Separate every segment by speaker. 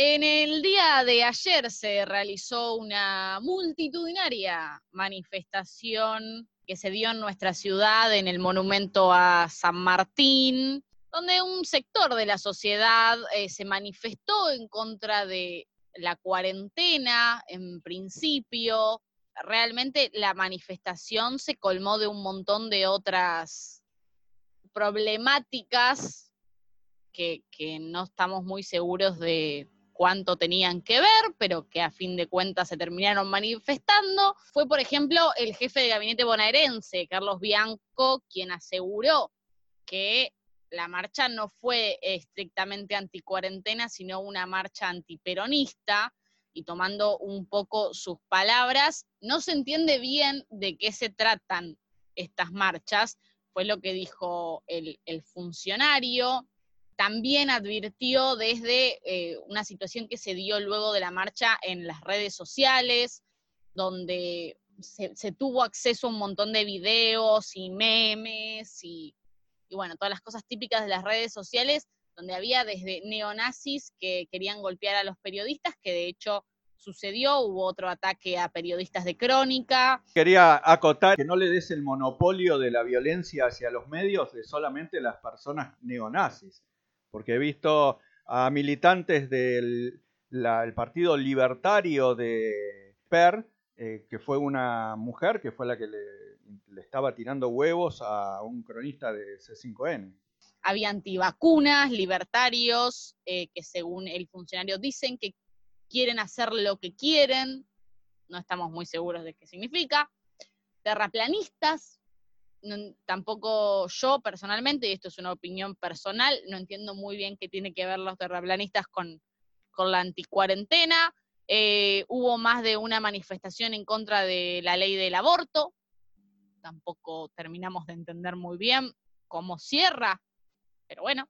Speaker 1: En el día de ayer se realizó una multitudinaria manifestación que se dio en nuestra ciudad en el monumento a San Martín, donde un sector de la sociedad eh, se manifestó en contra de la cuarentena en principio. Realmente la manifestación se colmó de un montón de otras problemáticas que, que no estamos muy seguros de, cuánto tenían que ver, pero que a fin de cuentas se terminaron manifestando, fue, por ejemplo, el jefe de gabinete bonaerense, Carlos Bianco, quien aseguró que la marcha no fue estrictamente anticuarentena, sino una marcha antiperonista, y tomando un poco sus palabras, no se entiende bien de qué se tratan estas marchas, fue lo que dijo el, el funcionario, también advirtió desde eh, una situación que se dio luego de la marcha en las redes sociales, donde se, tuvo acceso a un montón de videos y memes y, bueno, todas las cosas típicas de las redes sociales, donde había desde neonazis que querían golpear a los periodistas, que de hecho sucedió, hubo otro ataque a periodistas de crónica.
Speaker 2: Quería acotar que no le des el monopolio de la violencia hacia los medios de solamente las personas neonazis porque he visto a militantes del Partido Libertario de Per, eh, que fue una mujer que fue la que le, estaba tirando huevos a un cronista de C5N.
Speaker 1: Había antivacunas, libertarios, eh, que según el funcionario dicen que quieren hacer lo que quieren, no estamos muy seguros de qué significa, terraplanistas, tampoco yo personalmente, y esto es una opinión personal, no entiendo muy bien qué tiene que ver los terraplanistas con, con la anticuarentena. Eh, hubo más de una manifestación en contra de la ley del aborto. Tampoco terminamos de entender muy bien cómo cierra, pero bueno,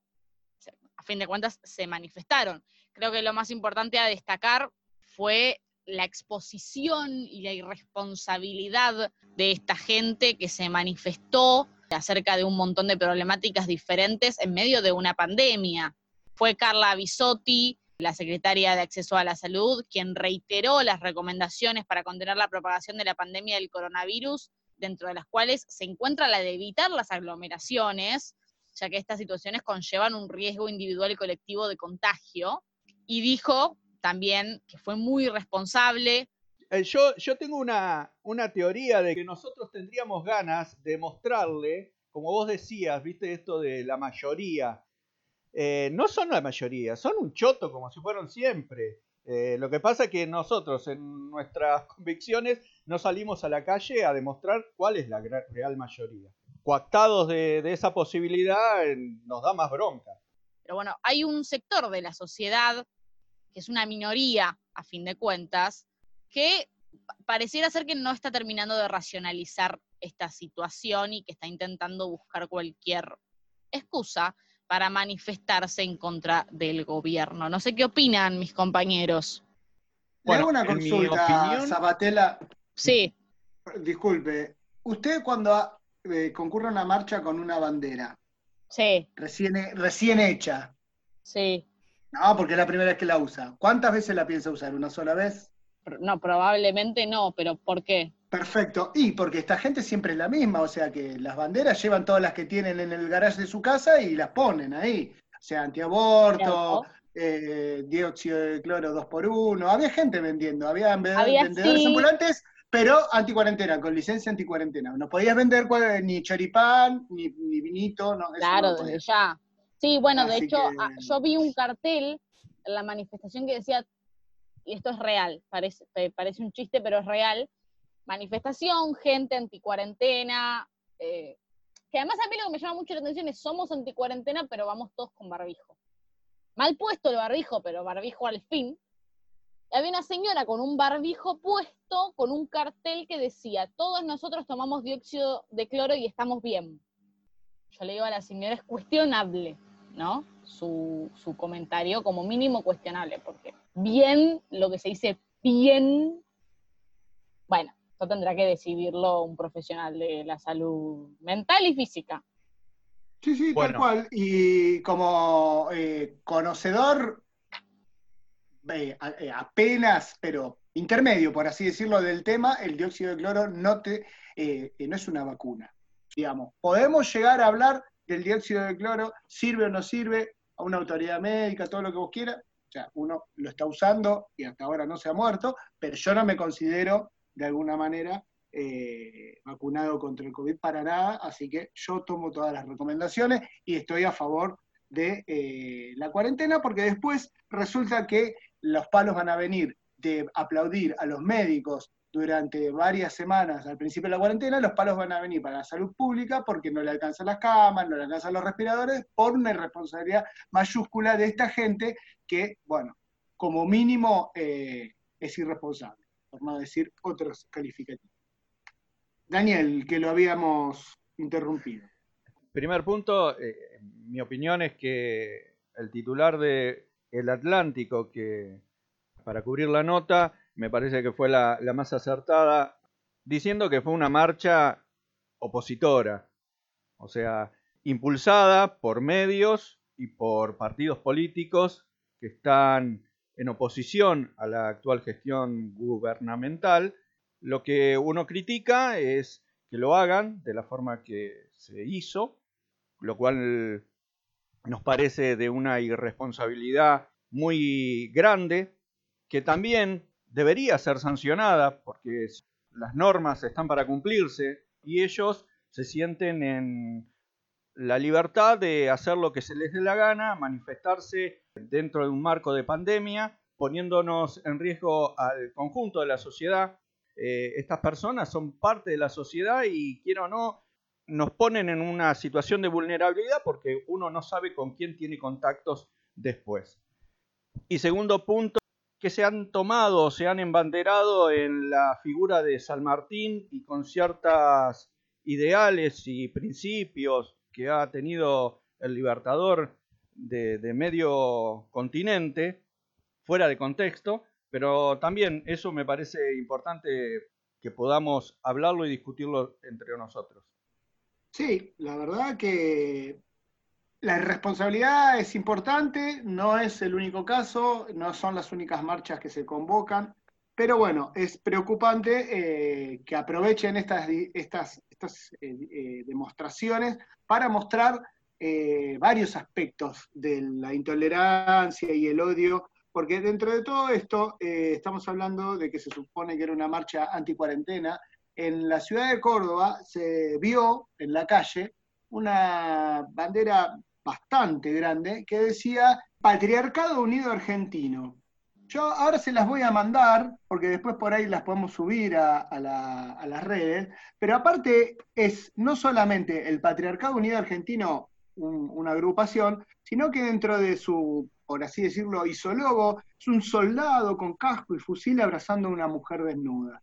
Speaker 1: a fin de cuentas se manifestaron. Creo que lo más importante a destacar fue la exposición y la irresponsabilidad de esta gente que se manifestó acerca de un montón de problemáticas diferentes en medio de una pandemia. Fue Carla Bisotti, la secretaria de Acceso a la Salud, quien reiteró las recomendaciones para contener la propagación de la pandemia del coronavirus, dentro de las cuales se encuentra la de evitar las aglomeraciones, ya que estas situaciones conllevan un riesgo individual y colectivo de contagio. Y dijo también que fue muy responsable.
Speaker 2: Eh, yo, yo tengo una, una teoría de que nosotros tendríamos ganas de mostrarle, como vos decías, viste esto de la mayoría. Eh, no son la mayoría, son un choto como si fueron siempre. Eh, lo que pasa es que nosotros en nuestras convicciones no salimos a la calle a demostrar cuál es la real mayoría. Coactados de, de esa posibilidad nos da más bronca.
Speaker 1: Pero bueno, hay un sector de la sociedad que es una minoría a fin de cuentas, que pareciera ser que no está terminando de racionalizar esta situación y que está intentando buscar cualquier excusa para manifestarse en contra del gobierno. No sé qué opinan mis compañeros.
Speaker 3: Bueno, una consulta, Zapatela.
Speaker 1: Sí.
Speaker 3: Disculpe, usted cuando eh, concurre a una marcha con una bandera,
Speaker 1: sí.
Speaker 3: recién, recién hecha,
Speaker 1: sí.
Speaker 3: No, porque es la primera vez que la usa. ¿Cuántas veces la piensa usar? ¿Una sola vez?
Speaker 1: No, probablemente no, pero ¿por qué?
Speaker 3: Perfecto. Y porque esta gente siempre es la misma, o sea que las banderas llevan todas las que tienen en el garage de su casa y las ponen ahí. O sea, antiaborto, eh, dióxido de cloro 2 por 1 Había gente vendiendo, había, vendedores ambulantes, pero anticuarentena, con licencia anticuarentena. No podías vender ni choripán, ni, vinito. No,
Speaker 1: claro, desde ya. Sí, bueno, de hecho, ah, yo vi un cartel en la manifestación que decía, y esto es real, parece, parece un chiste, pero es real, manifestación, gente anticuarentena, eh, que además a mí lo que me llama mucho la atención es somos anticuarentena, pero vamos todos con barbijo. Mal puesto el barbijo, pero barbijo al fin. Y había una señora con un barbijo puesto, con un cartel que decía, todos nosotros tomamos dióxido de cloro y estamos bien. Yo le digo a la señora, es cuestionable. ¿No? Su, comentario como mínimo cuestionable, porque bien, lo que se dice bien, bueno, eso tendrá que decidirlo un profesional de la salud mental y física.
Speaker 3: Sí, sí, tal cual. Y como eh, conocedor eh, eh, apenas, pero intermedio, por así decirlo, del tema, el dióxido de cloro no, te, eh, no es una vacuna. Digamos, podemos llegar a hablar del dióxido de cloro, sirve o no sirve, a una autoridad médica, todo lo que vos quieras. O sea, uno lo está usando y hasta ahora no se ha muerto, pero yo no me considero de alguna manera vacunado contra el COVID para nada, así que yo tomo todas las recomendaciones y estoy a favor de la cuarentena, porque después resulta que los palos van a venir de aplaudir a los médicos durante varias semanas al principio de la cuarentena, los palos van a venir para la salud pública porque no le alcanzan las camas, no le alcanzan los respiradores, por una irresponsabilidad mayúscula de esta gente que, bueno, como mínimo eh, es irresponsable, por no decir otros calificativos. Daniel, que lo habíamos interrumpido.
Speaker 2: Primer punto, eh, mi opinión es que el titular de el Atlántico, que para cubrir la nota me parece que fue la, más acertada, diciendo que fue una marcha opositora, o sea, impulsada por medios y por partidos políticos que están en oposición a la actual gestión gubernamental. Lo que uno critica es que lo hagan de la forma que se hizo, lo cual nos parece de una irresponsabilidad muy grande, que también debería ser sancionada porque las normas están para cumplirse y ellos se sienten en la libertad de hacer lo que se les dé la gana, manifestarse dentro de un marco de pandemia, poniéndonos en riesgo al conjunto de la sociedad. Eh, estas personas son parte de la sociedad y quiero o no, nos ponen en una situación de vulnerabilidad porque uno no sabe con quién tiene contactos después. Y segundo punto, que se han tomado, se han embanderado en la figura de San Martín y con ciertas ideales y principios que ha tenido el libertador de, de medio continente, fuera de contexto, pero también eso me parece importante que podamos hablarlo y discutirlo entre nosotros.
Speaker 3: Sí, la verdad que la responsabilidad es importante, no es el único caso, no son las únicas marchas que se convocan, pero bueno, es preocupante eh, que aprovechen estas, estas, estas eh, eh, demostraciones para mostrar varios aspectos de la intolerancia y el odio, porque dentro de todo esto estamos hablando de que se supone que era una marcha anticuarentena, en la ciudad de Córdoba se vio en la calle una bandera bastante grande que decía Patriarcado Unido Argentino. Yo ahora se las voy a mandar, porque después por ahí las podemos subir a, las redes, pero aparte es no solamente el Patriarcado Unido Argentino una agrupación, sino que dentro de su, por así decirlo, isólogo, es un soldado con casco y fusil abrazando a una mujer desnuda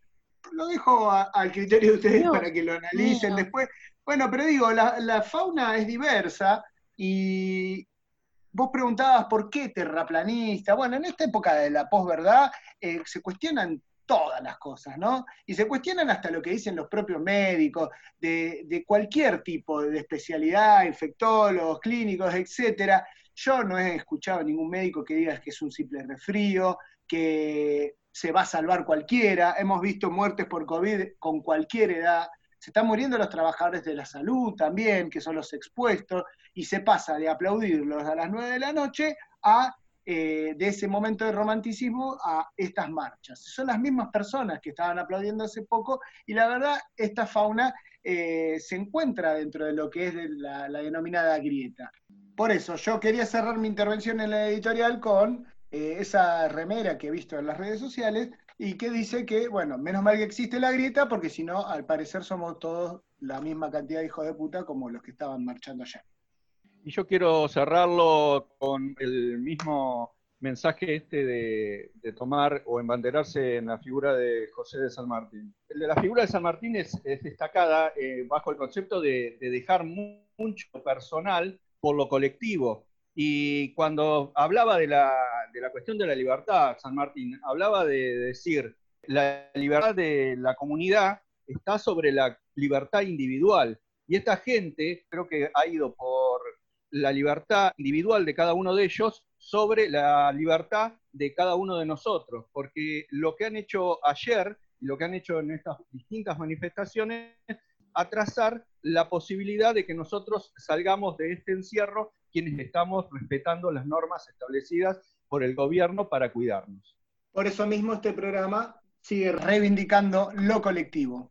Speaker 3: lo dejo al criterio de ustedes para que lo analicen después. Bueno, pero digo, la, fauna es diversa y vos preguntabas por qué terraplanista. Bueno, en esta época de la posverdad eh, se cuestionan todas las cosas, ¿no? Y se cuestionan hasta lo que dicen los propios médicos, de, cualquier tipo de especialidad, infectólogos, clínicos, etcétera. Yo no he escuchado a ningún médico que diga que es un simple resfrío, que se va a salvar cualquiera, hemos visto muertes por COVID con cualquier edad, se están muriendo los trabajadores de la salud también, que son los expuestos, y se pasa de aplaudirlos a las 9 de la noche a eh, de ese momento de romanticismo a estas marchas. Son las mismas personas que estaban aplaudiendo hace poco y la verdad esta fauna eh, se encuentra dentro de lo que es la, denominada grieta. Por eso yo quería cerrar mi intervención en la editorial con eh, esa remera que he visto en las redes sociales y que dice que, bueno, menos mal que existe la grieta porque si no, al parecer somos todos la misma cantidad de hijos de puta como los que estaban marchando allá.
Speaker 2: Y yo quiero cerrarlo con el mismo mensaje este de, tomar o embanderarse en la figura de José de San Martín. La figura de San Martín es, destacada eh, bajo el concepto de dejar mucho personal por lo colectivo. Y cuando hablaba de la, de la cuestión de la libertad, San Martín, hablaba de, decir, la libertad de la comunidad está sobre la libertad individual. Y esta gente creo que ha ido por la libertad individual de cada uno de ellos sobre la libertad de cada uno de nosotros, porque lo que han hecho ayer y lo que han hecho en estas distintas manifestaciones, atrasar la posibilidad de que nosotros salgamos de este encierro quienes estamos respetando las normas establecidas por el gobierno para cuidarnos.
Speaker 3: Por eso mismo este programa sigue reivindicando lo colectivo.